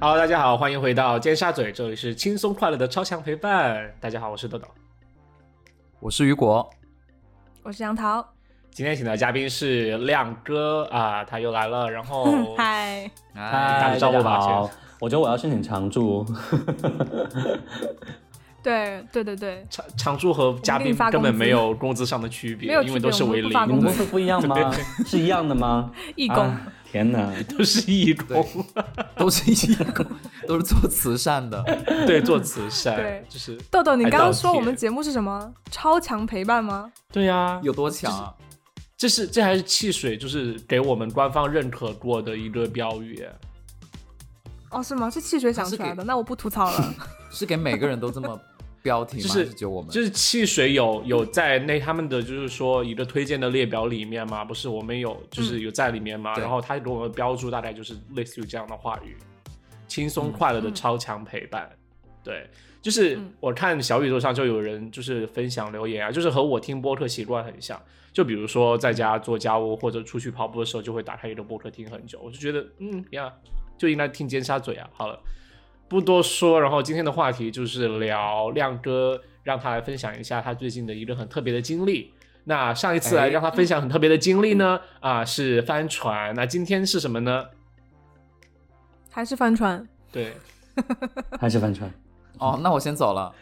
Hello，大家好，欢迎回到尖沙咀，这里是轻松快乐的超强陪伴。大家好，我是豆豆，我是雨果，我是杨桃。今天请的嘉宾是亮哥啊，他又来了。然后，嗨，打个招呼吧。我觉得我要申请常驻。对对对对，常常驻和嘉宾根本没有工资上的区别，因为都是为零。你们公司不一样吗？是一样的吗？义工。天哪，都是义工，都是义工，都是做慈善的。对，做慈善。对，就是豆豆，你刚刚说我们节目是什么？超强陪伴吗？对呀，有多强？啊？这是这还是汽水，就是给我们官方认可过的一个标语。哦，是吗？是汽水想出来的？那我不吐槽了。是给每个人都这么。标题就是就我们？就是汽水有有在那他们的就是说一个推荐的列表里面嘛，不是我们有就是有在里面嘛，然后他给我们标注大概就是类似于这样的话语，轻松快乐的超强陪伴，对，就是我看小宇宙上就有人就是分享留言啊，就是和我听播客习惯很像，就比如说在家做家务或者出去跑步的时候就会打开一个播客听很久，我就觉得嗯呀就应该听尖沙咀啊，好了。不多说，然后今天的话题就是聊亮哥，让他来分享一下他最近的一个很特别的经历。那上一次来让他分享很特别的经历呢，啊是帆船，那今天是什么呢？还是帆船？对，还是帆船。哦，那我先走了。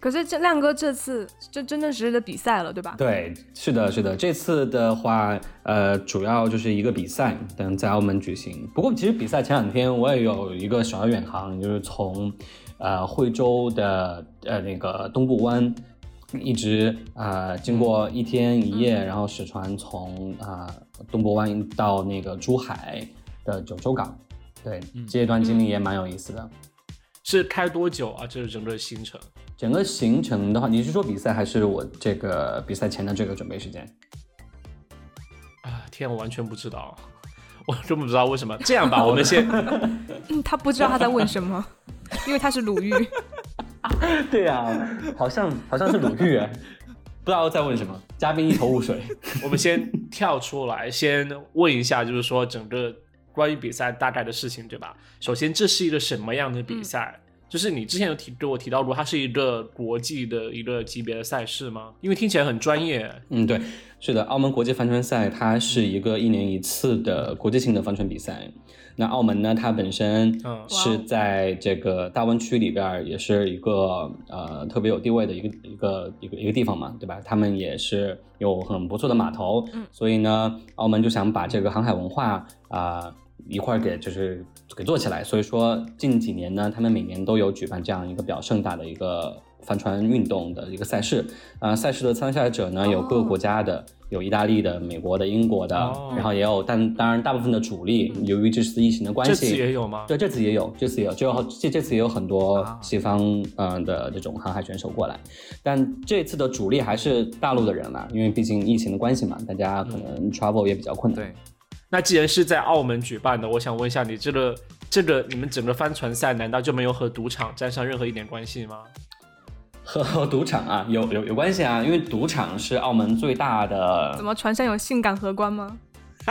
可是这亮哥这次就真真实实的比赛了，对吧？对，是的，是的。这次的话，呃，主要就是一个比赛，等在澳门举行。不过其实比赛前两天我也有一个小的远航，就是从呃惠州的呃那个东部湾，一直啊经过一天一夜，然后驶船从啊东部湾到那个珠海的九州港。对，这一段经历也蛮有意思的。是开多久啊？这是整个行程。整个行程的话，你是说比赛还是我这个比赛前的这个准备时间？啊天，我完全不知道，我真不知道为什么。这样吧，我们先，他不知道他在问什么，因为他是鲁豫。对啊，好像好像是鲁豫，不知道在问什么，嘉宾一头雾水。我们先跳出来，先问一下，就是说整个关于比赛大概的事情，对吧？首先，这是一个什么样的比赛？就是你之前有提给我提到过，它是一个国际的一个级别的赛事吗？因为听起来很专业。嗯，对，是的，澳门国际帆船赛它是一个一年一次的国际性的帆船比赛。那澳门呢，它本身是在这个大湾区里边，也是一个呃特别有地位的一个一个一个一个地方嘛，对吧？他们也是有很不错的码头，所以呢，澳门就想把这个航海文化啊。一块儿给就是给做起来，所以说近几年呢，他们每年都有举办这样一个比较盛大的一个帆船运动的一个赛事。啊，赛事的参赛者呢有各个国家的，有意大利的、美国的、英国的，然后也有，但当然大部分的主力，由于这次疫情的关系，这次也有吗？对，这次也有，这次也有，就这这次也有很多西方嗯的这种航海选手过来，但这次的主力还是大陆的人啦，因为毕竟疫情的关系嘛，大家可能 travel 也比较困难。对。那既然是在澳门举办的，我想问一下，你这个这个你们整个帆船赛难道就没有和赌场沾上任何一点关系吗？和 赌场啊，有有有关系啊，因为赌场是澳门最大的。怎么船上有性感荷官吗？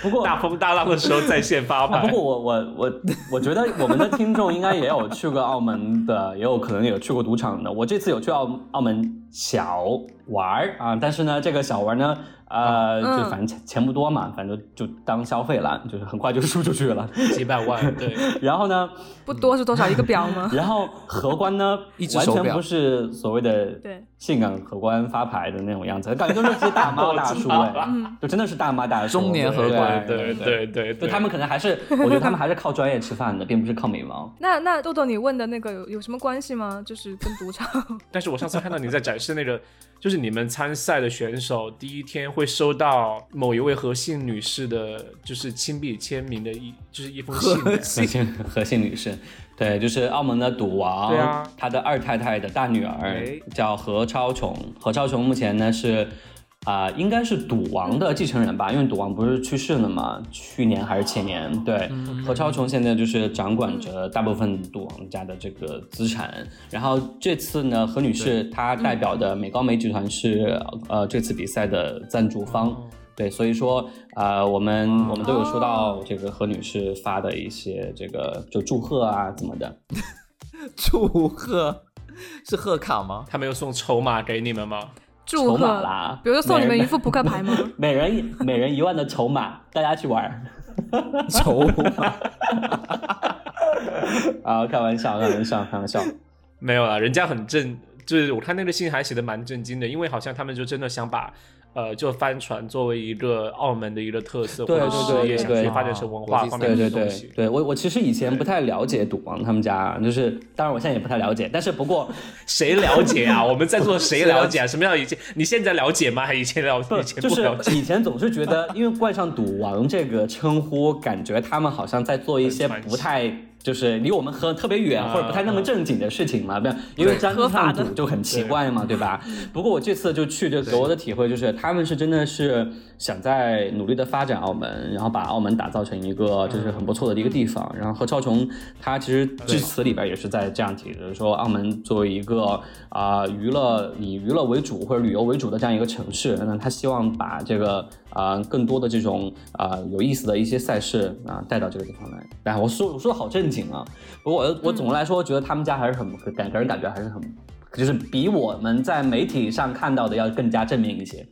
不过大风大浪的时候在线发牌。不过我我我我觉得我们的听众应该也有去过澳门的，也有可能有去过赌场的。我这次有去澳澳门小玩儿啊，但是呢，这个小玩呢。呃，就反正钱钱不多嘛，反正就当消费了，就是很快就输出去了，几百万。对，然后呢，不多是多少一个表吗？然后荷官呢，完全不是所谓的对性感荷官发牌的那种样子，感觉都是些大妈大叔哎，就真的是大妈大叔，中年荷官，对对对，就他们可能还是，我觉得他们还是靠专业吃饭的，并不是靠美貌。那那豆豆，你问的那个有有什么关系吗？就是跟赌场？但是我上次看到你在展示那个。就是你们参赛的选手第一天会收到某一位何姓女士的，就是亲笔签名的一，就是一封信。何姓何姓女士，对，就是澳门的赌王，对啊，他的二太太的大女儿叫何超琼，何超琼目前呢是。啊，应该是赌王的继承人吧，因为赌王不是去世了嘛，去年还是前年？对，何超琼现在就是掌管着大部分赌王家的这个资产。然后这次呢，何女士她代表的美高梅集团是呃这次比赛的赞助方，对，所以说呃，我们我们都有收到这个何女士发的一些这个就祝贺啊怎么的，祝贺是贺卡吗？他没有送筹码给你们吗？祝贺啦，比如说送你们一副扑克牌吗？每人每人一万的筹码，大家去玩。筹码啊，开玩笑，开玩笑，开玩笑，没有了，人家很正，就是我看那个信还写的蛮震惊的，因为好像他们就真的想把。呃，就帆船作为一个澳门的一个特色，对对对，也想去发展成文化方面的东西。对我我其实以前不太了解赌王他们家，就是当然我现在也不太了解，但是不过谁了解啊？我们在座谁了解啊？什么叫以前？你现在了解吗？还以前了？以前不了解。以前总是觉得，因为冠上赌王这个称呼，感觉他们好像在做一些不太。就是离我们喝特别远或者不太那么正经的事情嘛，不要因为沾上赌就很奇怪嘛，对。吧？不过我这次就去，就给我的体会就是，他们是真的是想在努力的发展澳门，然后把澳门打造成一个就是很不错的一个地方。然后何超琼他其实致辞里边也是在这样提的，说澳门作为一个啊娱乐以娱乐为主或者旅游为主的这样一个城市，那他希望把这个。啊，更多的这种啊有意思的一些赛事啊带到这个地方来。哎，我说我说的好正经啊。不过我我总的来说觉得他们家还是很感给人感觉还是很，就是比我们在媒体上看到的要更加正面一些。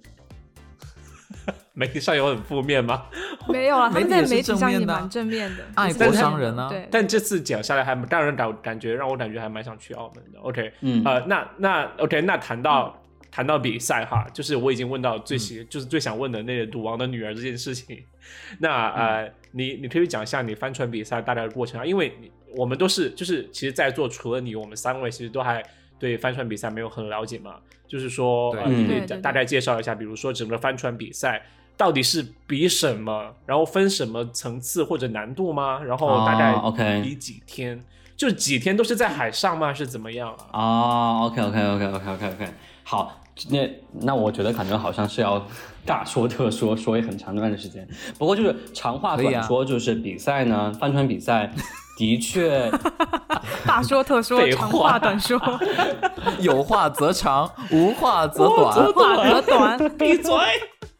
媒体上有很负面吗？没有啊，他们在媒体上也蛮正面的，爱国商人啊。对。但这次讲下来还让人感感觉让我感觉还蛮想去澳门的。OK，嗯，呃，那那 OK，那谈到。谈到比赛哈，就是我已经问到最喜，就是最想问的那个赌王的女儿这件事情。那呃，你你可以讲一下你帆船比赛大概的过程啊？因为我们都是就是其实，在座除了你，我们三位其实都还对帆船比赛没有很了解嘛。就是说，你可以大概介绍一下，比如说整个帆船比赛到底是比什么，然后分什么层次或者难度吗？然后大概 OK 比几天？就几天都是在海上吗？是怎么样啊？哦，OK OK OK OK OK OK，好。那那我觉得可能好像是要大说特说，说一很长一段的时间。不过就是长话短说，就是比赛呢，帆船比赛的确 大说特说，长话短说，有话则长，无话则短，无话则短，闭嘴。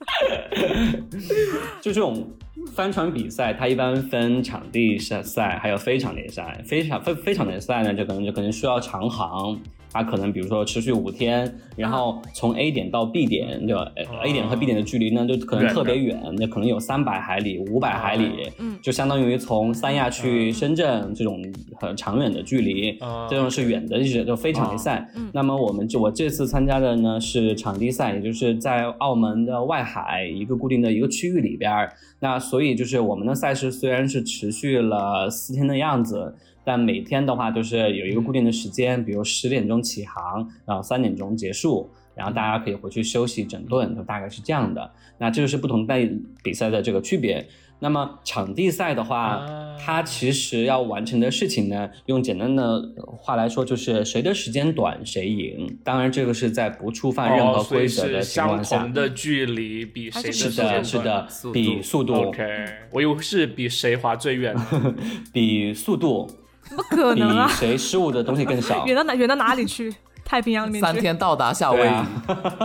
就这种帆船比赛，它一般分场地赛赛，还有非常联赛。非常非非常联赛呢，就可能就可能需要长航。它可能比如说持续五天，然后从 A 点到 B 点，对吧？A 点和 B 点的距离呢，就可能特别远，那可能有三百海里、五百海里，嗯，就相当于从三亚去深圳这种很长远的距离，这种是远的一些就非常赛。那么我们就我这次参加的呢是场地赛，也就是在澳门的外海一个固定的一个区域里边儿。那所以就是我们的赛事虽然是持续了四天的样子。但每天的话就是有一个固定的时间，比如十点钟起航，然后三点钟结束，然后大家可以回去休息整顿，就大概是这样的。那这就是不同赛比赛的这个区别。那么场地赛的话，它其实要完成的事情呢，用简单的话来说，就是谁的时间短谁赢。当然，这个是在不触犯任何规则的情况下。相同的距离比谁的是的，是的，比速度。OK，我以为是比谁滑最远，比速度。不可能啊！比谁失误的东西更少？远到哪？远到哪里去？太平洋里面三天到达夏威夷，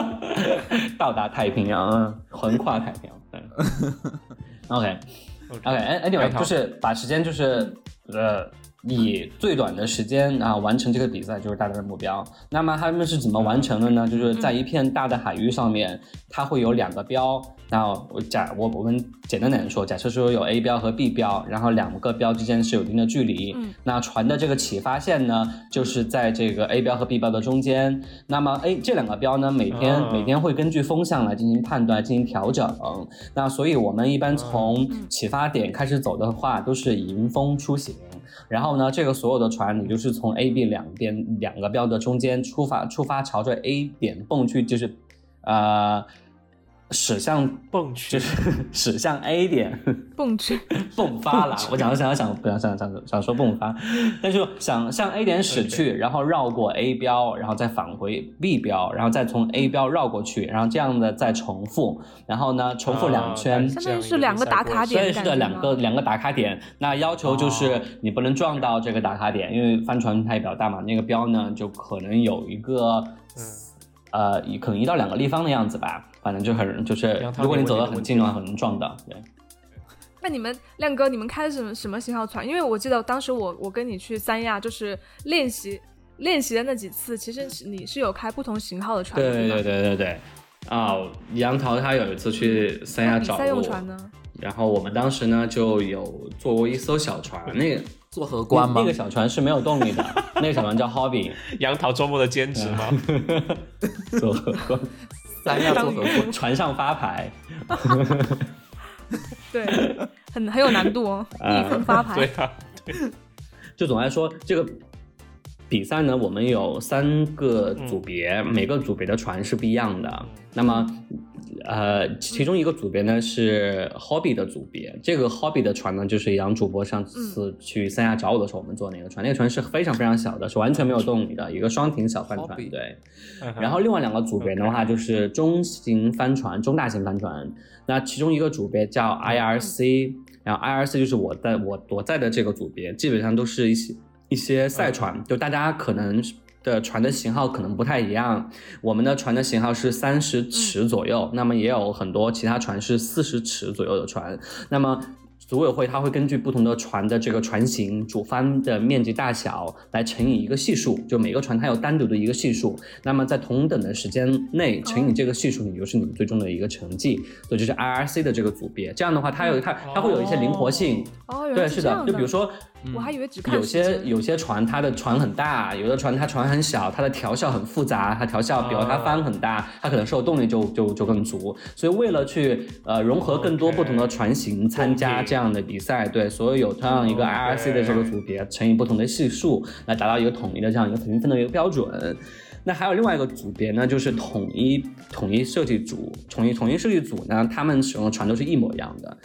到达太平洋，横跨太平洋。OK，OK，哎哎，另外就是把时间就是呃。以最短的时间啊完成这个比赛就是大家的目标。那么他们是怎么完成的呢？就是在一片大的海域上面，它会有两个标。那我假我我们简单点说，假设说有 A 标和 B 标，然后两个标之间是有一定的距离。那船的这个启发线呢，就是在这个 A 标和 B 标的中间。那么 A 这两个标呢，每天每天会根据风向来进行判断、进行调整。那所以我们一般从启发点开始走的话，都是迎风出行。然后呢，这个所有的船，你就是从 A、B 两边两个标的中间出发，出发朝着 A 点蹦去，就是，呃。驶向蹦去，就是驶向 A 点，蹦去，迸发了。我想想想，不想想想想说迸发，但是想向 A 点驶去，然后绕过 A 标，然后再返回 B 标，然后再从 A 标绕过去，然后这样的再重复，然后呢，重复两圈，相当于是两个打卡点，是的，两个两个打卡点。那要求就是你不能撞到这个打卡点，因为帆船它也比较大嘛，那个标呢就可能有一个。呃，可能一到两个立方的样子吧，反正就很就是，如果你走得很近的话，很能撞到。对。那你们亮哥，你们开什么什么型号船？因为我记得当时我我跟你去三亚，就是练习练习的那几次，其实是你是有开不同型号的船的。对对对对对。啊，杨桃他有一次去三亚找我，然后我们当时呢就有坐过一艘小船，那个 做荷官吗？那个小船是没有动力的，那个小船叫 Hobby。杨桃周末的兼职吗？做荷官，三亚做荷官，船上发牌。对，很很有难度哦，逆风发牌。对啊，对。就总来说，这个比赛呢，我们有三个组别，每个组别的船是不一样的。那么，呃，其中一个组别呢是 Hobby 的组别。这个 Hobby 的船呢，就是杨主播上次去三亚找我的时候，我们坐那个船。那个船是非常非常小的，是完全没有动力的一个双艇小帆船。对。然后另外两个组别的话，就是中型帆船、中大型帆船。那其中一个组别叫 IRC，然后 IRC 就是我在我我在的这个组别，基本上都是一些一些赛船，就大家可能的船的型号可能不太一样。我们的船的型号是三十尺左右，那么也有很多其他船是四十尺左右的船。那么组委会它会根据不同的船的这个船型、主帆的面积大小来乘以一个系数，就每个船它有单独的一个系数。那么在同等的时间内乘以这个系数，你就是你们最终的一个成绩。所以就是 IRC 的这个组别。这样的话，它有它它会有一些灵活性。哦，对，是的。就比如说，我还以为只有些有些船它的船很大，有的船它船很小，它的调校很复杂。它调校，比如它帆很大，它可能受动力就就就更足。所以为了去呃融合更多不同的船型参加这样的比赛，对，所以有这样一个 IRC 的这个组别乘以不同的系数，来达到一个统一的这样一个评分的一个标准。那还有另外一个组别呢，就是统一统一设计组，统一统一设计组呢，他们使用的船都是一模一样的。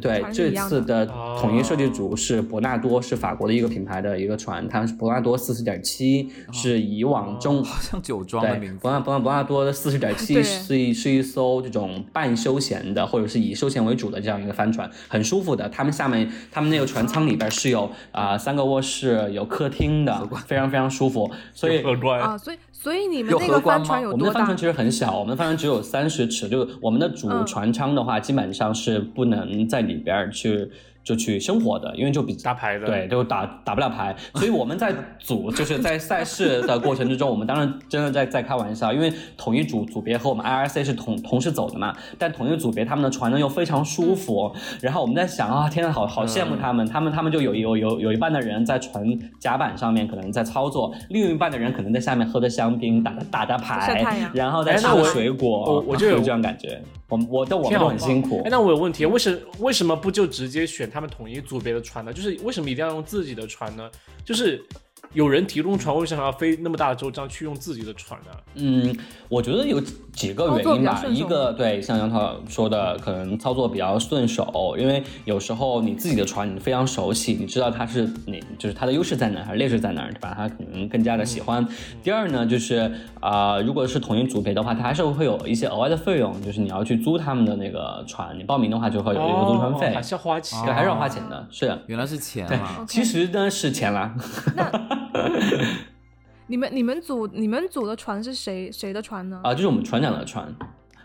对，这次的统一设计组是博纳多，是法国的一个品牌的一个船，它是博纳多四十点七，是以往中好像酒庄的名字。博纳博纳博纳多的四十点 七是一是一艘这种半休闲的，或者是以休闲为主的这样一个帆船，很舒服的。他们下面他们那个船舱里边是有啊三个卧室，有客厅的，非常非常舒服。所以啊，所以。所以你们那个帆船有多大？我们的帆船其实很小，我们的帆船只有三十尺，就是我们的主船舱的话，基本上是不能在里边去。就去生活的，因为就比打牌的，对，就打打不了牌，所以我们在组就是在赛事的过程之中，我们当然真的在在开玩笑，因为统一组组别和我们 IRC 是同同时走的嘛，但统一组别他们的船呢又非常舒服，然后我们在想啊，天呐，好好羡慕他们，他们他们就有有有有一半的人在船甲板上面可能在操作，另一半的人可能在下面喝着香槟，打着打着牌，然后在吃水果，我就有这样感觉，我我但我们都很辛苦。哎，那我有问题，为什为什么不就直接选？他们统一组别的船呢？就是为什么一定要用自己的船呢？就是有人提供船，为什么要飞那么大的周章去用自己的船呢？嗯，我觉得有几个原因吧。一个对，像杨涛说的，可能操作比较顺手，因为有时候你自己的船你非常熟悉，你知道它是哪，就是它的优势在哪还是劣势在哪，对吧？它可能更加的喜欢。第二呢，就是啊，如果是统一组培的话，它还是会有一些额外的费用，就是你要去租他们的那个船，你报名的话就会有一个租船费，还是要花钱，对，还是要花钱的。是的，原来是钱啊。其实呢是钱啦。你们你们组你们组的船是谁谁的船呢？啊，就是我们船长的船。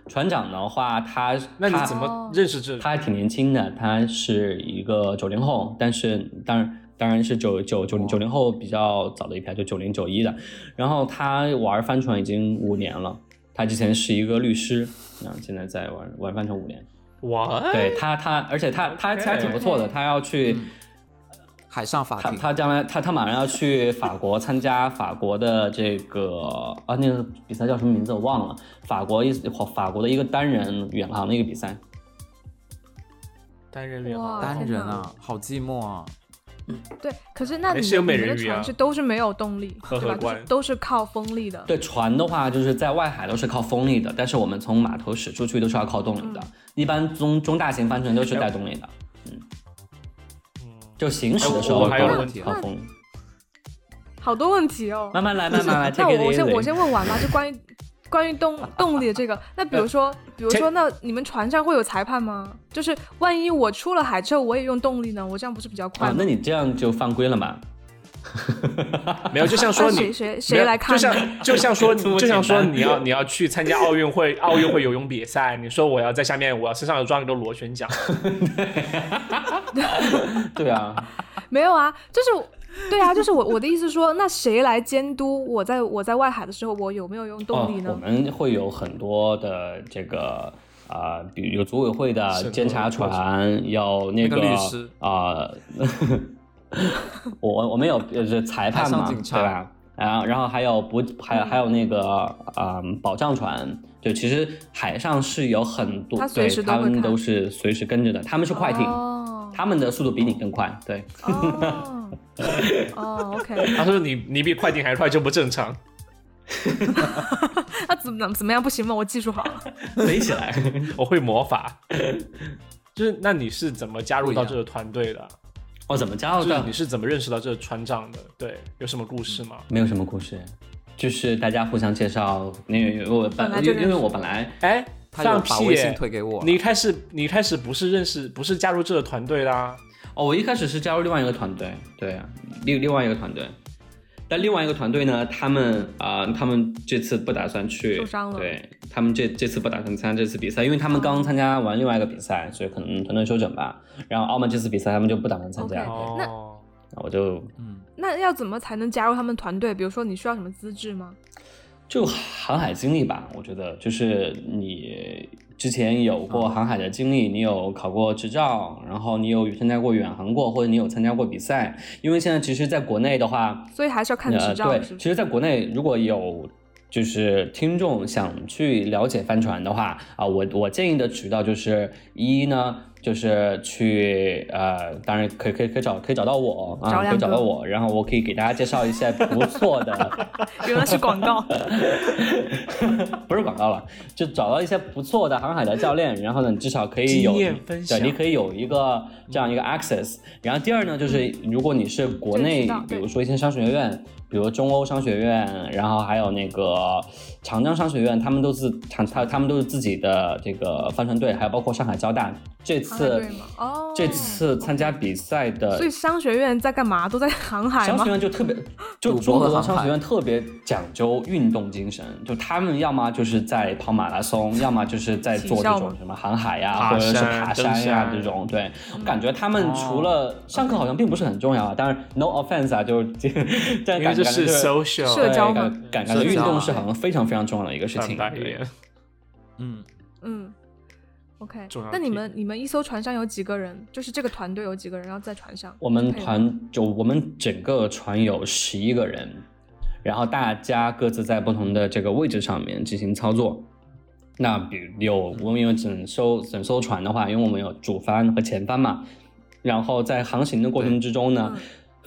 船长的话，他那你怎么认识这？他还挺年轻的，他是一个九零后，但是当然当然是九九九零九零后比较早的一批，就九零九一的。然后他玩帆船已经五年了，他之前是一个律师，然后现在在玩玩帆船五年。哇！对他他，而且他他他挺不错的，他要去。海上法庭，他他将来他他马上要去法国参加法国的这个啊那个比赛叫什么名字我忘了，法国一法国的一个单人远航的一个比赛。单人远航，单人啊，好寂寞啊。对，可是那你们的船是都是没有动力，对吧？都是靠风力的。对，船的话就是在外海都是靠风力的，但是我们从码头驶出去都是要靠动力的。一般中中大型帆船都是带动力的。就行驶的时候还有问题，好疯，好多问题哦。慢慢来，慢慢来。那我我先我先问完吧，就关于 关于动动力的这个。那比如说，比如说，那你们船上会有裁判吗？就是万一我出了海之后，我也用动力呢？我这样不是比较快吗？那你这样就犯规了嘛？没有，就像说你谁谁谁来看，就像就像说 就像说你要你要去参加奥运会 奥运会游泳比赛，你说我要在下面，我要身上要装一个螺旋桨。对啊，没有啊，就是对啊，就是我我的意思说，那谁来监督我在我在外海的时候，我有没有用动力呢？我们会有很多的这个啊，比如组委会的监察船，有那个律师啊。我我们有就是裁判嘛，对吧？然后然后还有不还有还有那个啊保障船，就其实海上是有很多，对他们都是随时跟着的，他们是快艇，他们的速度比你更快，对。哦，OK。他说你你比快艇还快就不正常。那怎么怎么样不行吗？我技术好，飞起来，我会魔法。就是那你是怎么加入到这个团队的？哦，怎么加入的？你是怎么认识到这个船长的？对，有什么故事吗？没有什么故事，就是大家互相介绍。那个我本因为因为我本来哎，他就把微信推给我。你一开始你一开始不是认识，不是加入这个团队的？哦，我一开始是加入另外一个团队，对，另另外一个团队。但另外一个团队呢，他们啊，他们这次不打算去，受伤了。对他们这这次不打算参加这次比赛，因为他们刚参加完另外一个比赛，所以可能团队休整吧。然后澳门这次比赛他们就不打算参加。那那我就嗯，那要怎么才能加入他们团队？比如说你需要什么资质吗？就航海经历吧，我觉得就是你。之前有过航海的经历，你有考过执照，然后你有参加过远航过，或者你有参加过比赛。因为现在其实，在国内的话，所以还是要看执照。对，其实，在国内如果有就是听众想去了解帆船的话啊，我我建议的渠道就是一呢。就是去呃，当然可以可以可以找可以找到我啊，可以找到我，然后我可以给大家介绍一些不错的，原来是广告，不是广告了，就找到一些不错的航海的教练，然后呢，你至少可以有对，你可以有一个这样一个 access。然后第二呢，就是如果你是国内，比如说一些商学院。比如中欧商学院，然后还有那个长江商学院，他们都是长他他们都是自己的这个帆船队，还有包括上海交大这次哦，这次参加比赛的。所以商学院在干嘛？都在航海商学院就特别，就中国商学院特别讲究运动精神，就他们要么就是在跑马拉松，要么就是在做这种什么航海呀，或者是爬山呀这种。对，我感觉他们除了上课好像并不是很重要啊。当然，no offense 啊，就 这感。是 social 社交感感觉运动是好像非常非常重要的一个事情。嗯嗯，OK。那你们你们一艘船上有几个人？就是这个团队有几个人要在船上？我们团就我们整个船有十一个人，然后大家各自在不同的这个位置上面进行操作。那比如有我们有整艘整艘船的话，因为我们有主帆和前帆嘛，然后在航行的过程之中呢。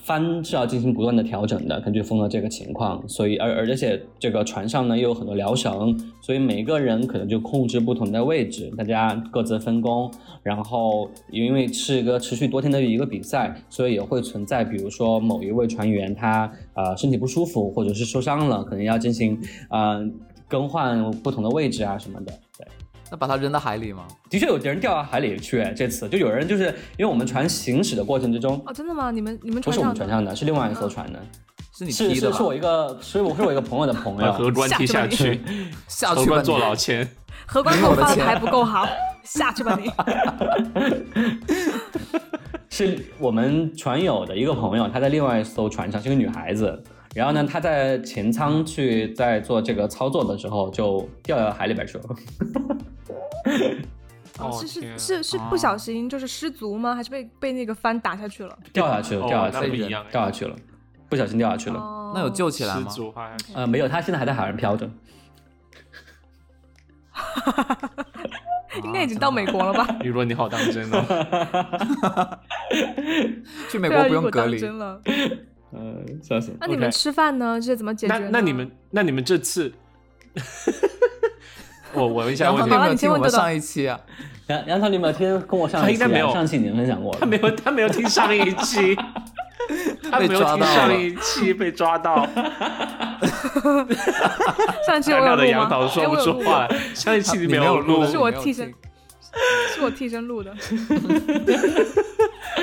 帆是要进行不断的调整的，根据风的这个情况，所以而而且这个船上呢又有很多撩绳，所以每个人可能就控制不同的位置，大家各自分工。然后因为是一个持续多天的一个比赛，所以也会存在，比如说某一位船员他呃身体不舒服或者是受伤了，可能要进行呃更换不同的位置啊什么的，那把它扔到海里吗？的确有人掉到海里去，这次就有人就是因为我们船行驶的过程之中哦，真的吗？你们你们不是我们船上的，是另外一艘船的，是你是是是我一个，所以我是我一个朋友的朋友，荷官踢下去，下去吧，坐牢签，荷官给我发的还不够好，下去吧你。是我们船友的一个朋友，他在另外一艘船上，是个女孩子。然后呢，他在前舱去在做这个操作的时候，就掉到海里边去了。哦，是是是是不小心就是失足吗？还是被被那个帆打下去了？掉下去了，掉下去了，掉下去了，不小心掉下去了。那有救起来吗？呃，没有，他现在还在海上漂着。应该已经到美国了吧？雨若你好当真哦！去美国不用隔离了。嗯，笑死。那你们吃饭呢？这怎么解决？那那你们那你们这次，我我问一下，杨涛，你听我们上一期啊？杨杨涛，你有没有听跟我上一期？他没有上期你们分享过了。他没有，他没有听上一期，他没有听上一期 被抓到。上一期我有录的杨涛说不出话来。上一期你没有录，是我替身，是我替身录的。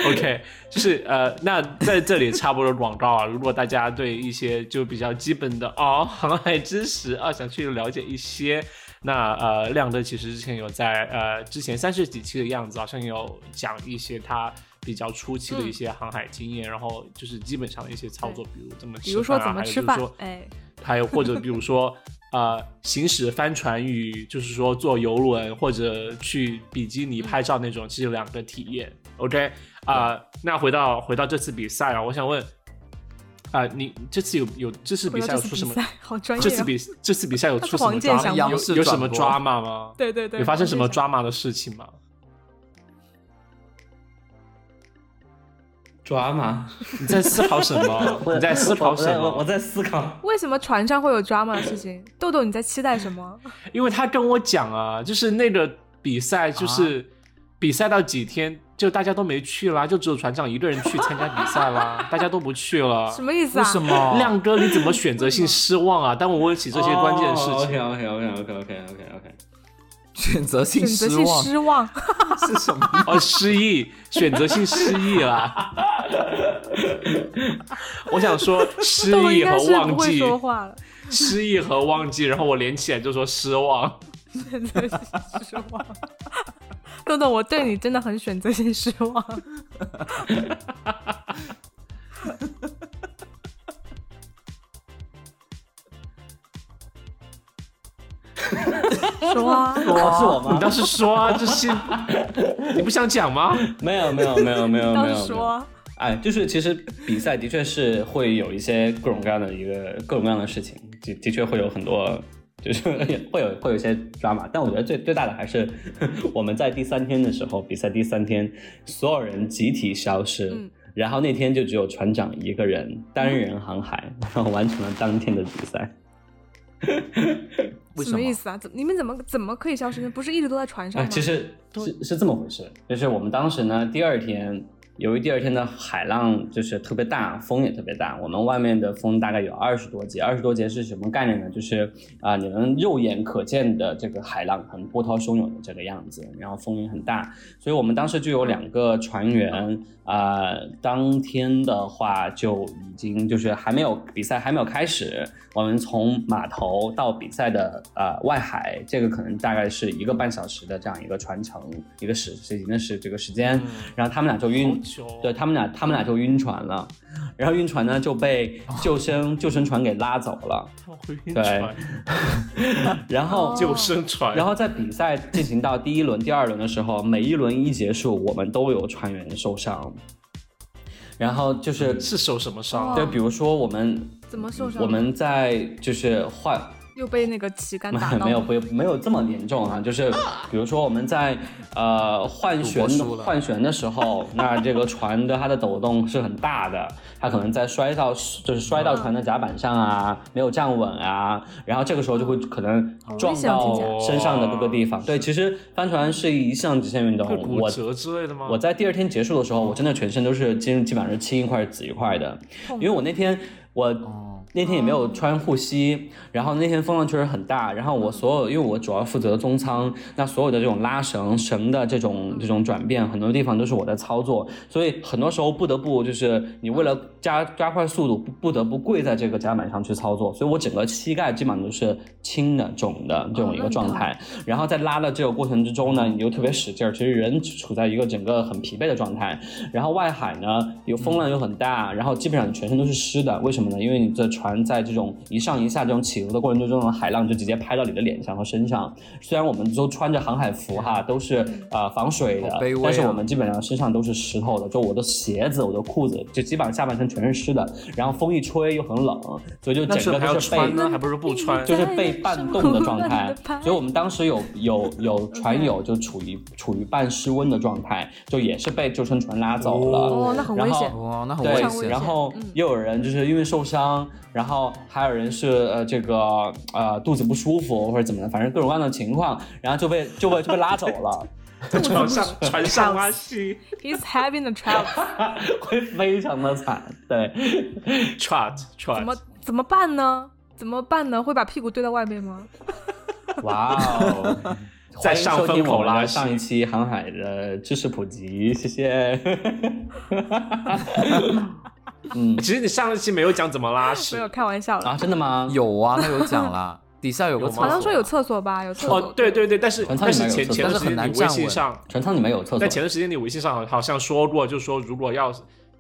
OK，就是呃，那在这里插播个广告啊，如果大家对一些就比较基本的哦航海知识啊，想去了解一些，那呃，亮哥其实之前有在呃之前三十几期的样子，好像有讲一些他比较初期的一些航海经验，然后就是基本上的一些操作，比如怎么比如说怎么吃饭，哎，还有或者比如说。呃，行驶帆船与就是说坐游轮或者去比基尼拍照那种，其实两个体验。OK，啊，那回到回到这次比赛啊，我想问，啊，你这次有有这次比赛有出什么？好专业。这次比 这次比赛有出什么抓有有什么抓马吗？对对对。有发生什么抓马的事情吗？抓吗？你在思考什么？你在思考什么？我在思考为什么船上会有抓马的事情。豆豆，你在期待什么？因为他跟我讲啊，就是那个比赛，就是比赛到几天，就大家都没去啦，就只有船长一个人去参加比赛啦，大家都不去了。什么意思啊？为什么？亮哥，你怎么选择性失望啊？当我问起这些关键事情。OK OK OK OK OK OK OK。选择性失望，失望 是什么？哦，失忆，选择性失忆啦。我想说失忆 和忘记，失忆和忘记，然后我连起来就说失望。选择性失望，豆豆，我对你真的很选择性失望。说啊，是我吗？你倒是说啊，这是 你不想讲吗？没有，没有，没有，没有，没有。说，哎，就是其实比赛的确是会有一些各种各样的一个各种各样的事情，的的确会有很多，就是 会有会有一些抓马。但我觉得最最大的还是我们在第三天的时候，比赛第三天，所有人集体消失，然后那天就只有船长一个人单人航海，然后完成了当天的比赛。什么意思啊？怎你们怎么怎么可以消失呢？不是一直都在船上吗？其实是是这么回事，就是我们当时呢，第二天。由于第二天的海浪就是特别大，风也特别大，我们外面的风大概有二十多节。二十多节是什么概念呢？就是啊，你们肉眼可见的这个海浪很波涛汹涌的这个样子，然后风也很大。所以我们当时就有两个船员啊，当天的话就已经就是还没有比赛还没有开始，我们从码头到比赛的呃外海，这个可能大概是一个半小时的这样一个船程，一个时时间的是这个时间，然后他们俩就晕。对他们俩，他们俩就晕船了，然后晕船呢就被救生救生船给拉走了。对，然后 救生船，然后在比赛进行到第一轮、第二轮的时候，每一轮一结束，我们都有船员受伤。然后就是是受什么伤？对，比如说我们怎么受伤？我们在就是换。又被那个旗杆打到？没有，没有，没有这么严重啊。就是比如说我们在呃换旋换旋的时候，那这个船的它的抖动是很大的，它可能在摔到就是摔到船的甲板上啊，没有站稳啊，然后这个时候就会可能撞到身上的各个地方。对，其实帆船是一项极限运动。骨折之类的吗？我在第二天结束的时候，我真的全身都是基基本上是青一块紫一块的，因为我那天我。那天也没有穿护膝，然后那天风浪确实很大，然后我所有因为我主要负责中舱，那所有的这种拉绳绳的这种这种转变，很多地方都是我在操作，所以很多时候不得不就是你为了加加快速度，不不得不跪在这个甲板上去操作，所以我整个膝盖基本上都是青的肿的这种一个状态，然后在拉的这个过程之中呢，你又特别使劲儿，其实人处在一个整个很疲惫的状态，然后外海呢有风浪又很大，然后基本上全身都是湿的，为什么呢？因为你在。船在这种一上一下这种起伏的过程中，这种海浪就直接拍到你的脸上和身上。虽然我们都穿着航海服哈，都是呃防水的，但是我们基本上身上都是湿透的。就我的鞋子、我的裤子，就基本上下半身全是湿的。然后风一吹又很冷，所以就整个都是被还不是不穿，就是被半冻的状态。所以我们当时有有有船友就处于处于半失温的状态，就也是被救生船拉走了。哦，那很危险。哇，那很危险。然后又有人就是因为受伤。然后还有人是呃这个呃肚子不舒服或者怎么的，反正各种各样的情况，然后就被就被就被拉走了。在船上船上拉稀，He's having a trouble，会非常的惨。对，trot trot，怎么怎么办呢？怎么办呢？会把屁股对到外面吗？哇哦！在上风口拉上一期航海的知识普及，谢谢。嗯，其实你上一期没有讲怎么拉屎，没有开玩笑了啊？真的吗？有啊，他有讲啦，底下有个好像说有厕所吧？有厕所。哦，对对对，但是但是前前段时间你微信上船舱里面有厕所，但前段时间你微信上好像说过，就是说如果要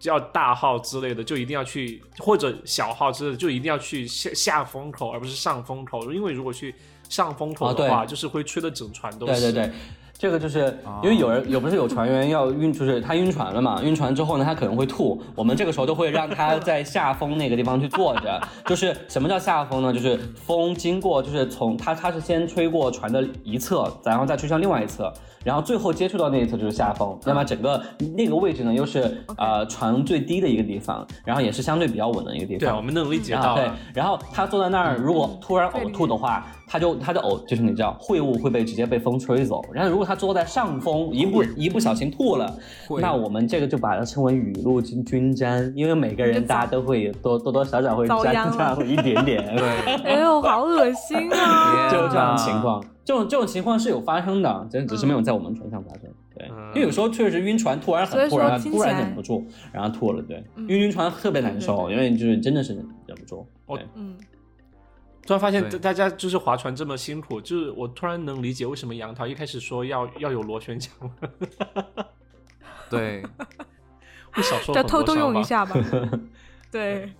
要大号之类的，就一定要去或者小号之类的，就一定要去下下风口，而不是上风口，因为如果去上风口的话，就是会吹的整船都是。对对对。这个就是因为有人有不是有船员要晕，就是他晕船了嘛？晕船之后呢，他可能会吐。我们这个时候都会让他在下风那个地方去坐着。就是什么叫下风呢？就是风经过，就是从他他是先吹过船的一侧，然后再吹向另外一侧。然后最后接触到那一侧就是下风，那么整个那个位置呢，又是呃船最低的一个地方，然后也是相对比较稳的一个地方。对，我们能理解到。对，然后他坐在那儿，如果突然呕吐的话，他就他的呕就是你知道秽物会被直接被风吹走。然后如果他坐在上风，一不一不小心吐了，那我们这个就把它称为雨露均均沾，因为每个人大家都会多多多少少会沾上一点点。对，哎呦，好恶心啊！就这样的情况。这种这种情况是有发生的，真只是没有在我们船上发生。对，因为有时候确实晕船，突然很突然，突然忍不住，然后吐了。对，晕晕船特别难受，因为就是真的是忍不住。我嗯，突然发现大家就是划船这么辛苦，就是我突然能理解为什么杨桃一开始说要 要有螺旋桨了。对，会少说就偷偷用一下吧。对。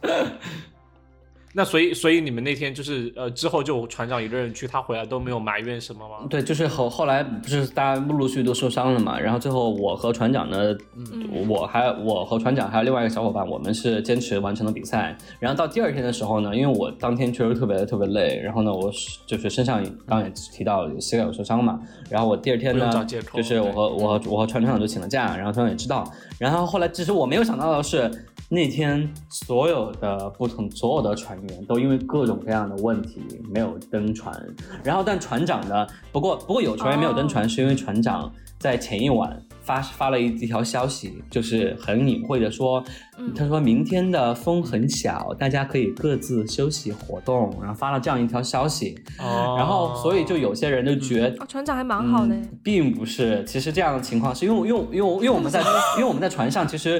那所以，所以你们那天就是呃，之后就船长一个人去，他回来都没有埋怨什么吗？对，就是后后来不是大家陆陆续续都受伤了嘛，然后最后我和船长呢，我还我和船长还有另外一个小伙伴，我们是坚持完成了比赛。然后到第二天的时候呢，因为我当天确实特别特别累，然后呢，我就是身上刚刚也提到膝盖有受伤嘛，然后我第二天呢，就是我和我和我和船长就请了假，然后船长也知道，然后后来其实我没有想到的是。那天所有的不同所有的船员都因为各种各样的问题没有登船，然后但船长呢？不过不过有船员没有登船，是因为船长在前一晚发发了一一条消息，就是很隐晦的说，他说明天的风很小，大家可以各自休息活动，然后发了这样一条消息。哦，然后所以就有些人就觉得船长还蛮好的，并不是，其实这样的情况是因为因为因为因为我们在 因为我们在船上其实。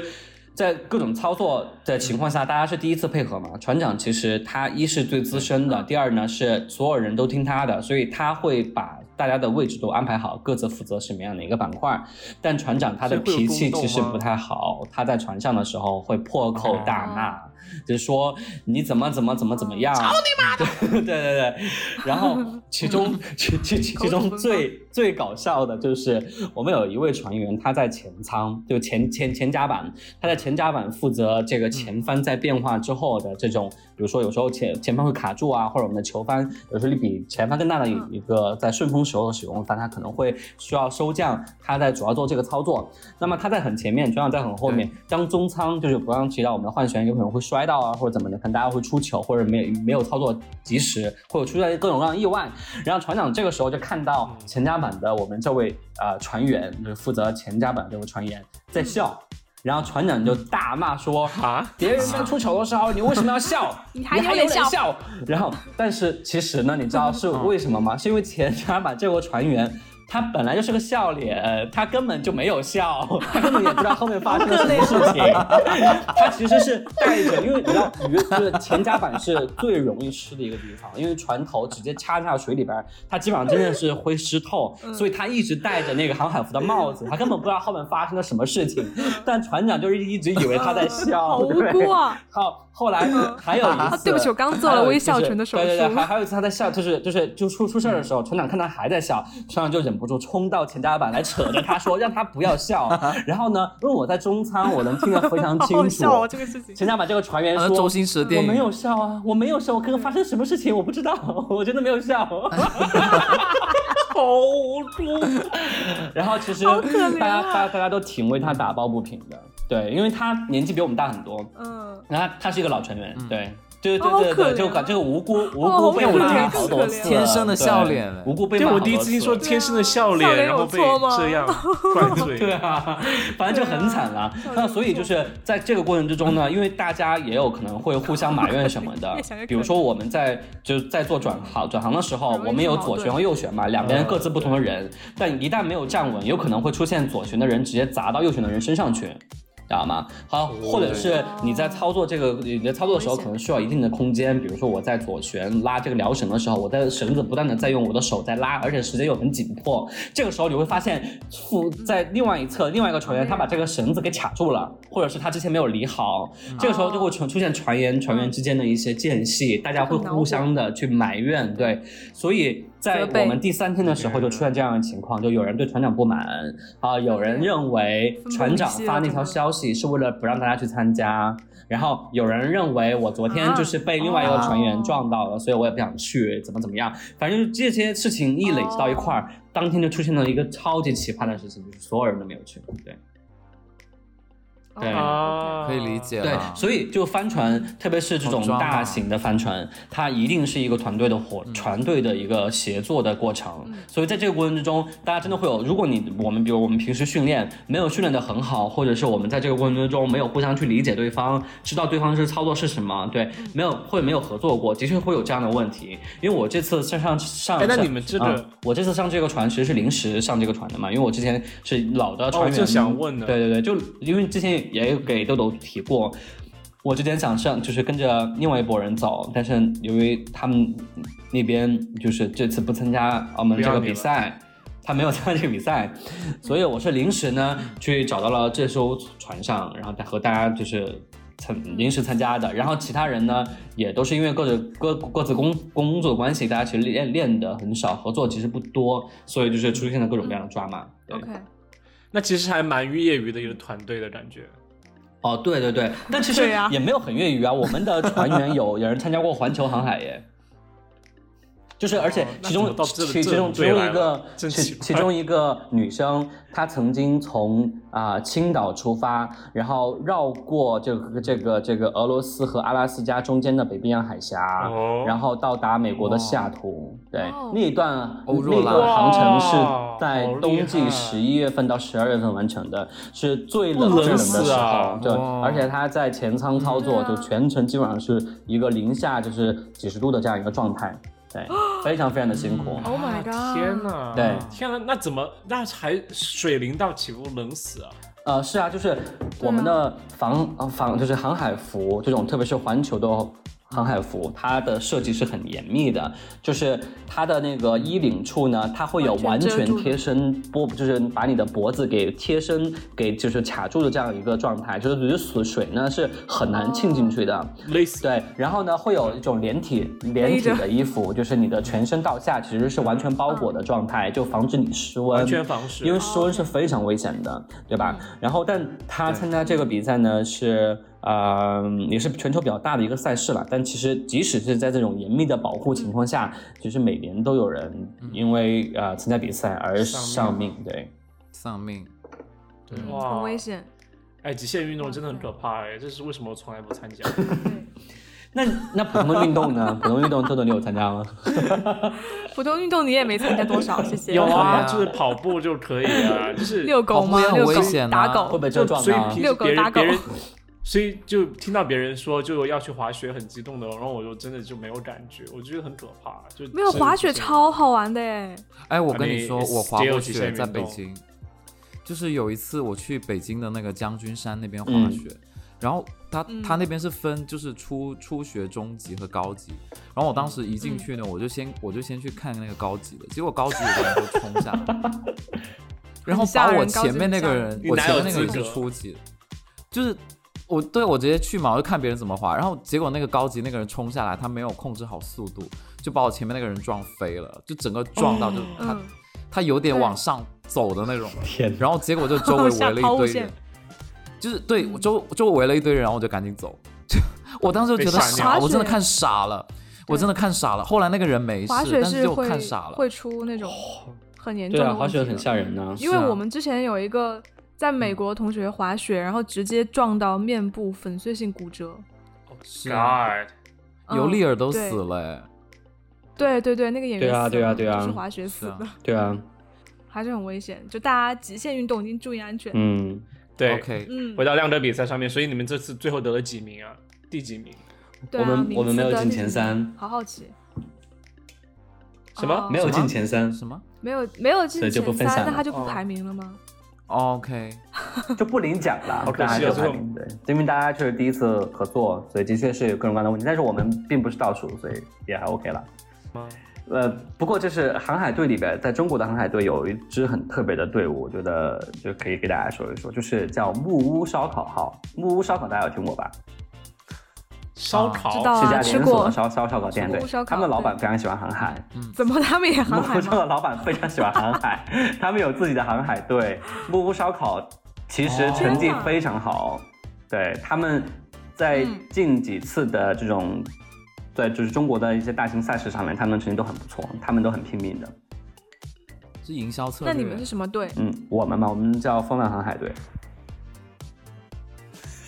在各种操作的情况下，大家是第一次配合嘛？船长其实他一是最资深的，第二呢是所有人都听他的，所以他会把大家的位置都安排好，各自负责什么样的一个板块。但船长他的脾气其实不太好，他在船上的时候会破口大骂。就是说你怎么怎么怎么怎么样？操你妈的！对对对，然后 其中其其其中最最搞笑的就是我们有一位船员，他在前舱，就前前前甲板，他在前甲板负责这个前帆在变化之后的这种，比如说有时候前前方会卡住啊，或者我们的球帆有时候你比前帆更大的一个在顺风时候的使用但，它可能会需要收降，他在主要做这个操作。那么他在很前面，船长在很后面。当中舱就是不让提到我们的换旋有可能会摔。摔到啊，或者怎么的，可能大家会出糗，或者没没有操作及时，或者出现各种各样的意外。然后船长这个时候就看到前甲板的我们这位呃船员，就是负责前甲板这位船员在笑，然后船长就大骂说：“啊，别人在出糗的时候，你为什么要笑？你还有点笑。”然后，但是其实呢，你知道是为什么吗？是因为前甲板这位船员。他本来就是个笑脸，他根本就没有笑，他根本也不知道后面发生了 什么事情。他其实是带着，因为你知道鱼就是前甲板是最容易湿的一个地方，因为船头直接插在水里边，它基本上真的是会湿透，所以他一直戴着那个航海服的帽子，他根本不知道后面发生了什么事情。但船长就是一直以为他在笑，好无辜啊！好。后来还有一次，对不起，我刚做了微笑唇的手术。对对对，还还有一次他在笑，就是就是就出出事儿的时候，船长看他还在笑，船长就忍不住冲到前甲板来扯着他说，让他不要笑。然后呢，因为我在中餐，我能听得非常清楚。笑这个事情。前甲板这个船员说：“周星驰电影，我没有笑啊，我没有笑，我刚刚发生什么事情我不知道，我真的没有笑。”好猪。然后其实大家大家大家都挺为他打抱不平的。对，因为他年纪比我们大很多，嗯，然后他是一个老船员，对，对对对对，就感这个无辜无辜被拉好多次，天生的笑脸，无辜被骂我第一次听说天生的笑脸，然后被这样灌醉，对啊，反正就很惨了。那所以就是在这个过程之中呢，因为大家也有可能会互相埋怨什么的，比如说我们在就在做转行转行的时候，我们有左旋和右旋嘛，两边各自不同的人，但一旦没有站稳，有可能会出现左旋的人直接砸到右旋的人身上去。知道吗？好，或者是你在操作这个你在操作的时候，可能需要一定的空间。比如说我在左旋拉这个撩绳的时候，我在绳子不断的在用我的手在拉，而且时间又很紧迫。这个时候你会发现，副在另外一侧另外一个船员他把这个绳子给卡住了，或者是他之前没有理好。这个时候就会出出现船员船员之间的一些间隙，大家会互相的去埋怨。对，所以。在我们第三天的时候，就出现这样的情况，就有人对船长不满啊，有人认为船长发那条消息是为了不让大家去参加，然后有人认为我昨天就是被另外一个船员撞到了，所以我也不想去，怎么怎么样，反正这些事情一累积到一块儿，当天就出现了一个超级奇葩的事情，就是所有人都没有去，对。对，可以理解。对，所以就帆船，特别是这种大型的帆船，它一定是一个团队的伙，船队的一个协作的过程。所以在这个过程之中，大家真的会有，如果你我们比如我们平时训练没有训练的很好，或者是我们在这个过程之中没有互相去理解对方，知道对方是操作是什么，对，没有会没有合作过，的确会有这样的问题。因为我这次上上上，那你们这个，我这次上这个船其实是临时上这个船的嘛，因为我之前是老的船员，就想问的，对对对，就因为之前。也给豆豆提过，我之前想上，就是跟着另外一拨人走，但是由于他们那边就是这次不参加澳门这个比赛，他没有参加这个比赛，所以我是临时呢去找到了这艘船上，然后和大家就是参临时参加的，然后其他人呢也都是因为各自各各自工工作关系，大家其实练练的很少，合作其实不多，所以就是出现了各种各样的抓马。OK，那其实还蛮业余的一个团队的感觉。哦，对对对，但其实也没有很业余啊。我们的船员有 有人参加过环球航海耶。就是，而且其中其其中其中一个其其中一个女生，她曾经从啊青岛出发，然后绕过这个这个这个俄罗斯和阿拉斯加中间的北冰洋海峡，然后到达美国的西雅图。对，那一段那个航程是在冬季十一月份到十二月份完成的，是最冷最冷的时候。对，而且她在前舱操作，就全程基本上是一个零下就是几十度的这样一个状态。对，非常非常的辛苦。Oh my god！天哪，对，天哪，那怎么那还水淋到岂不冷死啊？呃，是啊，就是我们的防防就是航海服这种，特别是环球的。航海服它的设计是很严密的，就是它的那个衣领处呢，它会有完全贴身波，就是把你的脖子给贴身给就是卡住的这样一个状态，就是雨水水呢是很难浸进去的。对，然后呢会有一种连体连体的衣服，就是你的全身到下其实是完全包裹的状态，就防止你失温。完全防湿。因为失温是非常危险的，对吧？然后，但他参加这个比赛呢是。呃，也是全球比较大的一个赛事了，但其实即使是在这种严密的保护情况下，其实每年都有人因为呃参加比赛而丧命，对，丧命，对，哇，很危险。哎，极限运动真的很可怕哎，这是为什么我从来不参加？那那普通的运动呢？普通运动豆豆你有参加吗？普通运动你也没参加多少，谢谢。有啊，就是跑步就可以啊，就是遛狗吗？很危险打狗会被车撞到。遛狗打狗。所以就听到别人说就要去滑雪，很激动的，然后我就真的就没有感觉，我觉得很可怕。就没有滑雪超好玩的哎！哎，我跟你说，我滑过雪在北京，就是有一次我去北京的那个将军山那边滑雪，然后他他那边是分就是初初学、中级和高级，然后我当时一进去呢，我就先我就先去看那个高级的，结果高级的人就冲下来，然后把我前面那个人，我前面那个人是初级，就是。我对我直接去嘛，我就看别人怎么滑，然后结果那个高级那个人冲下来，他没有控制好速度，就把我前面那个人撞飞了，就整个撞到就他他有点往上走的那种，天，然后结果就周围 围了一堆人，就是对周周围围了一堆人，然后我就赶紧走，就我当时就觉得傻，我真的看傻了，我真的看傻了。后来那个人没事，但是就看傻了，会出那种很严重的滑雪很吓人呢，因为我们之前有一个。在美国同学滑雪，然后直接撞到面部粉碎性骨折。Oh、God，尤利尔都死了。对对对，那个演员对啊对啊对啊，是滑雪死的。对啊，还是很危险，就大家极限运动一定注意安全。嗯，对，OK，嗯，回到亮德比赛上面，所以你们这次最后得了几名啊？第几名？我们我们没有进前三，好好奇。什么？没有进前三？什么？没有没有进前三，那他就不排名了吗？OK，就不领奖了。好可惜啊，排名对，因为大家确实第一次合作，所以的确是有各种各样的问题。但是我们并不是倒数，所以也还 OK 了。呃，不过就是航海队里边，在中国的航海队有一支很特别的队伍，我觉得就可以给大家说一说，就是叫木屋烧烤号。木屋烧烤大家有听过吧？烧烤是家连锁的烧烧烧烤店，对，他们的老板非常喜欢航海。怎么他们也航海？木屋烧烤老板非常喜欢航海，他们有自己的航海队。木屋烧烤其实成绩非常好，对，他们在近几次的这种。对，就是中国的一些大型赛事上面，他们成绩都很不错，他们都很拼命的。是营销策略。那你们是什么队？嗯，我们嘛，我们叫风浪航海队。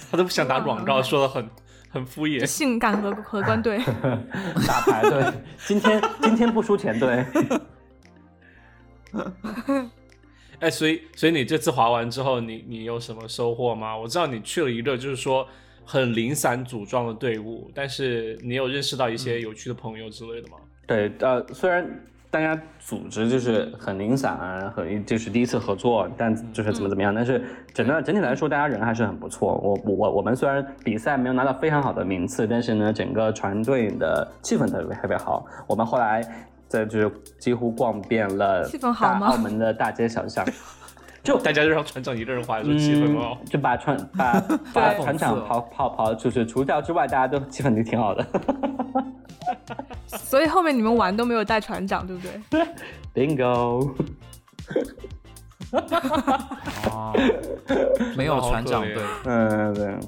他都不想打广告，说的很很敷衍。性感和荷官队。打牌队。今天今天不输钱队。哎，所以所以你这次滑完之后，你你有什么收获吗？我知道你去了一个，就是说。很零散组装的队伍，但是你有认识到一些有趣的朋友之类的吗？对，呃，虽然大家组织就是很零散啊，很就是第一次合作，但就是怎么怎么样，但是整个整体来说，大家人还是很不错。我我我们虽然比赛没有拿到非常好的名次，但是呢，整个团队的气氛特别特别好。我们后来在就是几乎逛遍了大澳门的大街小巷。就大家就让船长一个人划，就气氛好，就把船 把把船长跑跑跑，就是除掉之外，大家都气氛就挺好的。所以后面你们玩都没有带船长，对不对？Bingo。哦，没有船长对，嗯对，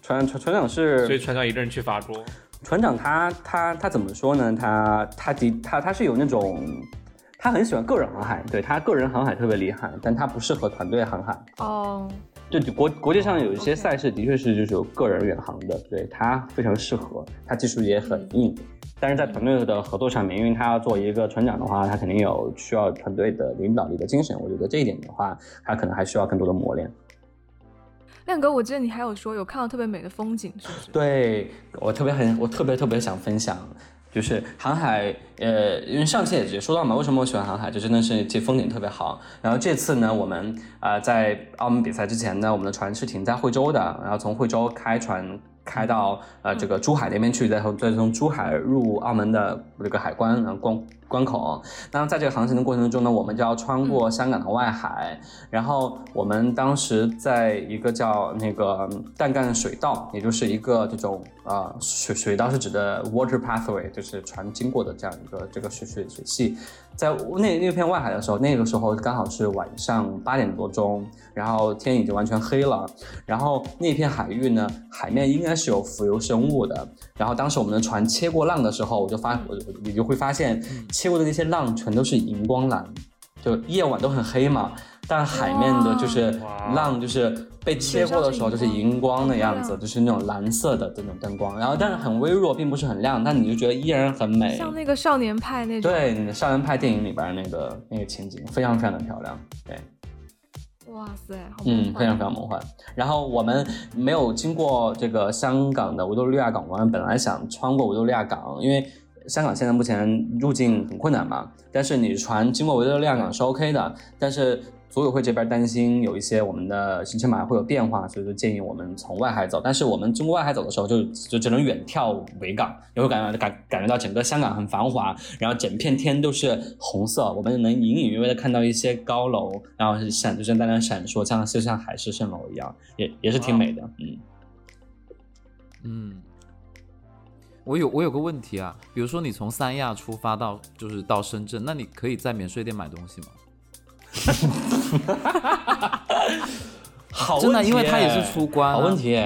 船船船长是，所以船长一个人去法国。船长他他他怎么说呢？他他的他他是有那种。他很喜欢个人航海，对他个人航海特别厉害，但他不适合团队航海。哦，就国国际上有一些赛事的确是就是有个人远航的，对他非常适合，他技术也很硬。但是在团队的合作上面，因为他要做一个船长的话，他肯定有需要团队的领导力的精神。我觉得这一点的话，他可能还需要更多的磨练。亮哥，我记得你还有说有看到特别美的风景，是不是？对我特别很，我特别特别想分享。就是航海，呃，因为上次也也说到嘛，为什么我喜欢航海，就真的是这风景特别好。然后这次呢，我们啊在澳门比赛之前呢，我们的船是停在惠州的，然后从惠州开船。开到呃这个珠海那边去，再从再从珠海入澳门的这个海关呃关关口。那在这个航行的过程中呢，我们就要穿过香港的外海。然后我们当时在一个叫那个淡干水道，也就是一个这种啊水水道是指的 water pathway，就是船经过的这样一个这个水水水系。在那那片外海的时候，那个时候刚好是晚上八点多钟，然后天已经完全黑了。然后那片海域呢，海面应该是有浮游生物的。然后当时我们的船切过浪的时候，我就发我你就会发现，切过的那些浪全都是荧光蓝，就夜晚都很黑嘛。但海面的就是浪，就是被切过的时候，就是荧光的样子，就是那种蓝色的这种灯光。然后，但是很微弱，并不是很亮，但你就觉得依然很美，像那个少年派那种。对，少年派电影里边那个那个情景，非常非常的漂亮。对，哇塞，嗯，非常非常梦幻。然后我们没有经过这个香港的维多利亚港湾，本来想穿过维多利亚港，因为香港现在目前入境很困难嘛。但是你船经过维多利亚港是 OK 的，但是。组委会这边担心有一些我们的行程码会有变化，所以就建议我们从外海走。但是我们经过外海走的时候，就就只能远眺维港，你会感感感觉到整个香港很繁华，然后整片天都是红色，我们能隐隐约约的看到一些高楼，然后是闪，就像在那闪烁，像就像海市蜃楼一样，也也是挺美的。嗯嗯，我有我有个问题啊，比如说你从三亚出发到就是到深圳，那你可以在免税店买东西吗？哈哈哈！好真的，因为他也是出关。好问题，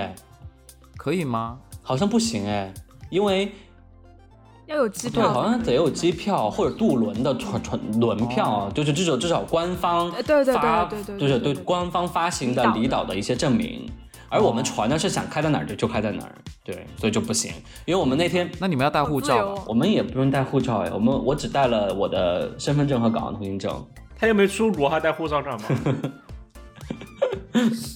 可以吗？好像不行哎，因为要有机票，对，好像得有机票或者渡轮的船船轮票，就是至少至少官方对对对对对，就是对官方发行的离岛的一些证明。而我们船呢是想开在哪儿就就开在哪儿，对，所以就不行。因为我们那天，那你们要带护照，我们也不用带护照哎，我们我只带了我的身份证和港澳通行证。他又没出国，还带护照干嘛？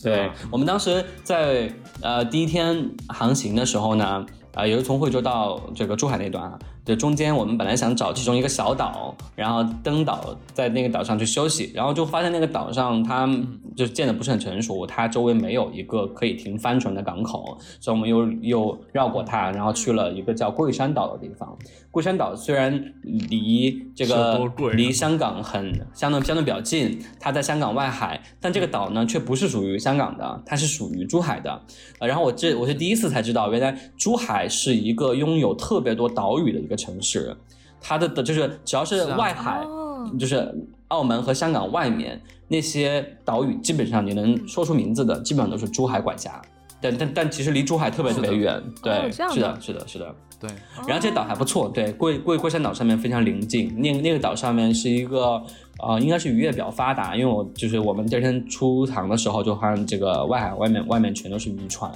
对我们当时在呃第一天航行的时候呢，啊，也是从惠州到这个珠海那段啊。就中间我们本来想找其中一个小岛，然后登岛在那个岛上去休息，然后就发现那个岛上它就建的不是很成熟，它周围没有一个可以停帆船的港口，所以我们又又绕过它，然后去了一个叫桂山岛的地方。桂山岛虽然离这个离香港很相对相对比较近，它在香港外海，但这个岛呢却不是属于香港的，它是属于珠海的。呃，然后我这我是第一次才知道，原来珠海是一个拥有特别多岛屿的一个城市，它的的就是只要是外海，就是澳门和香港外面那些岛屿，基本上你能说出名字的，基本上都是珠海管辖。但但但其实离珠海特别特别远，对，是的，是的，是的。对，然后这岛还不错，对，桂桂桂山岛上面非常宁静，那那个岛上面是一个。啊，应该是渔业比较发达，因为我就是我们第二天出航的时候，就发现这个外海外面外面全都是渔船，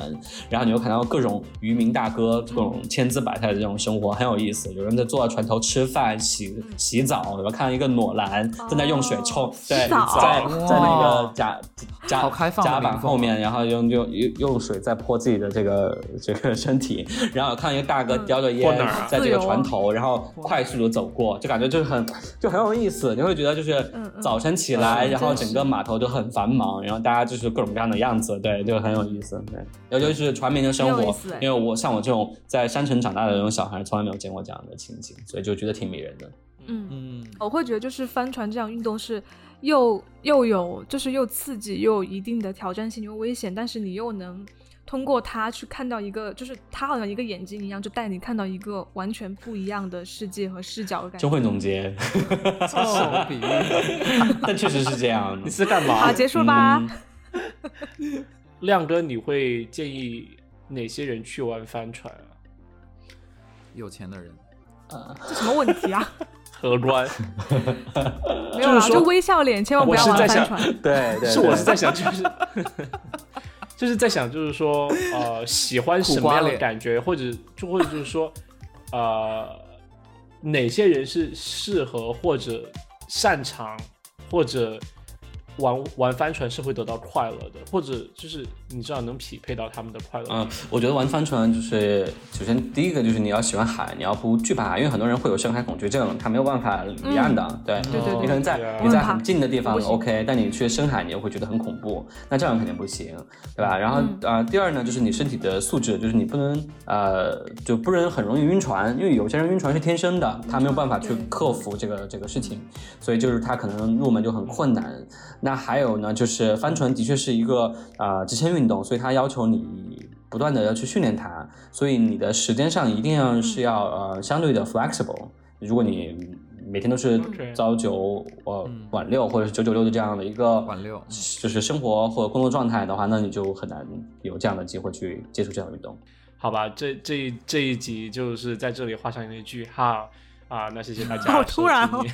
然后你又看到各种渔民大哥，各种千姿百态的这种生活，很有意思。有人在坐在船头吃饭、洗洗澡，有看到一个裸男正在用水冲，对，在在那个甲甲甲板后面，然后用用用用水在泼自己的这个这个身体，然后看到一个大哥叼着烟在这个船头，然后快速的走过，就感觉就是很就很有意思，你会觉得就是。早晨起来，然后整个码头就很繁忙，然后大家就是各种各样的样子，对，就很有意思。对，然后就是船民的生活，因为我像我这种在山城长大的这种小孩，从来没有见过这样的情景，所以就觉得挺迷人的。嗯嗯，我会觉得就是帆船这样运动是又又有就是又刺激又有一定的挑战性又危险，但是你又能。通过他去看到一个，就是他好像一个眼睛一样，就带你看到一个完全不一样的世界和视角的感觉。真会总结，什么比喻？但确实是这样。你是干嘛？好，结束吧。亮哥，你会建议哪些人去玩帆船啊？有钱的人。呃，这什么问题啊？荷官。没有啊，就微笑脸，千万不要玩帆船。对对，是我是在想，就是。就是在想，就是说，呃，喜欢什么样的感觉，或者就或者就是说，呃，哪些人是适合或者擅长或者。玩玩帆船是会得到快乐的，或者就是你知道能匹配到他们的快乐。嗯，我觉得玩帆船就是首先第一个就是你要喜欢海，你要不惧怕海，因为很多人会有深海恐惧症，他没有办法离岸的。对对对，你可能在你在很近的地方 OK，但你去深海你又会觉得很恐怖，那这样肯定不行，对吧？然后啊，第二呢就是你身体的素质，就是你不能呃就不能很容易晕船，因为有些人晕船是天生的，他没有办法去克服这个这个事情，所以就是他可能入门就很困难。那还有呢，就是帆船的确是一个啊极限运动，所以它要求你不断的要去训练它，所以你的时间上一定要是要呃相对的 flexible。如果你每天都是朝九呃晚六或者是九九六的这样的一个晚六，就是生活或者工作状态的话，那你就很难有这样的机会去接触这项运动。好吧，这这这一集就是在这里画上一个句号啊，那谢谢大家。好突然哦。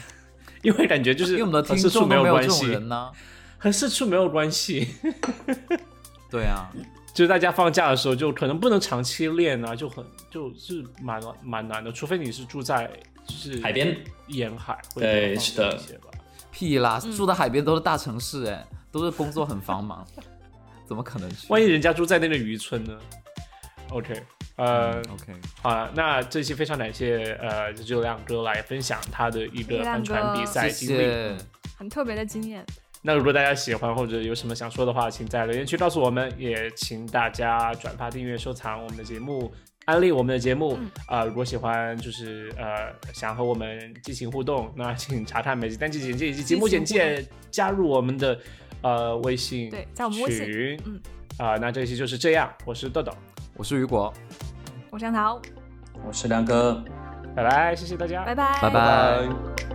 因为感觉就是因为我们的听众没有关系呢，和四处没有关系。对啊，就是大家放假的时候，就可能不能长期练啊，就很就是蛮蛮难的，除非你是住在就是海边沿海，对，是的。屁啦，住在海边都是大城市，哎，都是工作很繁忙，怎么可能去？万一人家住在那个渔村呢？OK。呃，OK，好了，那这期非常感谢呃，就亮哥来分享他的一个帆船比赛经历，很特别的经验。那如果大家喜欢或者有什么想说的话，请在留言区告诉我们，也请大家转发、订阅、收藏我们的节目，安利我们的节目。啊，如果喜欢就是呃想和我们进行互动，那请查看每集单集简介以及节目简介，加入我们的呃微信对，在我们微信，嗯，啊，那这期就是这样，我是豆豆，我是雨果。我是杨桃，我是亮哥，拜拜，谢谢大家，拜拜，拜拜。